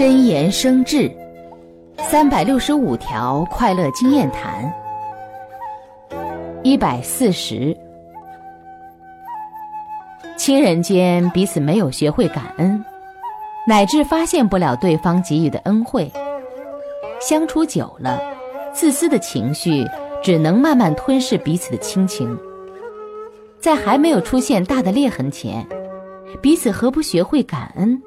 真言生智三百六十五条快乐经验谈一百四十。亲人间彼此没有学会感恩乃至发现不了对方给予的恩惠相处久了自私的情绪只能慢慢吞噬彼此的亲情。在还没有出现大的裂痕前彼此何不学会感恩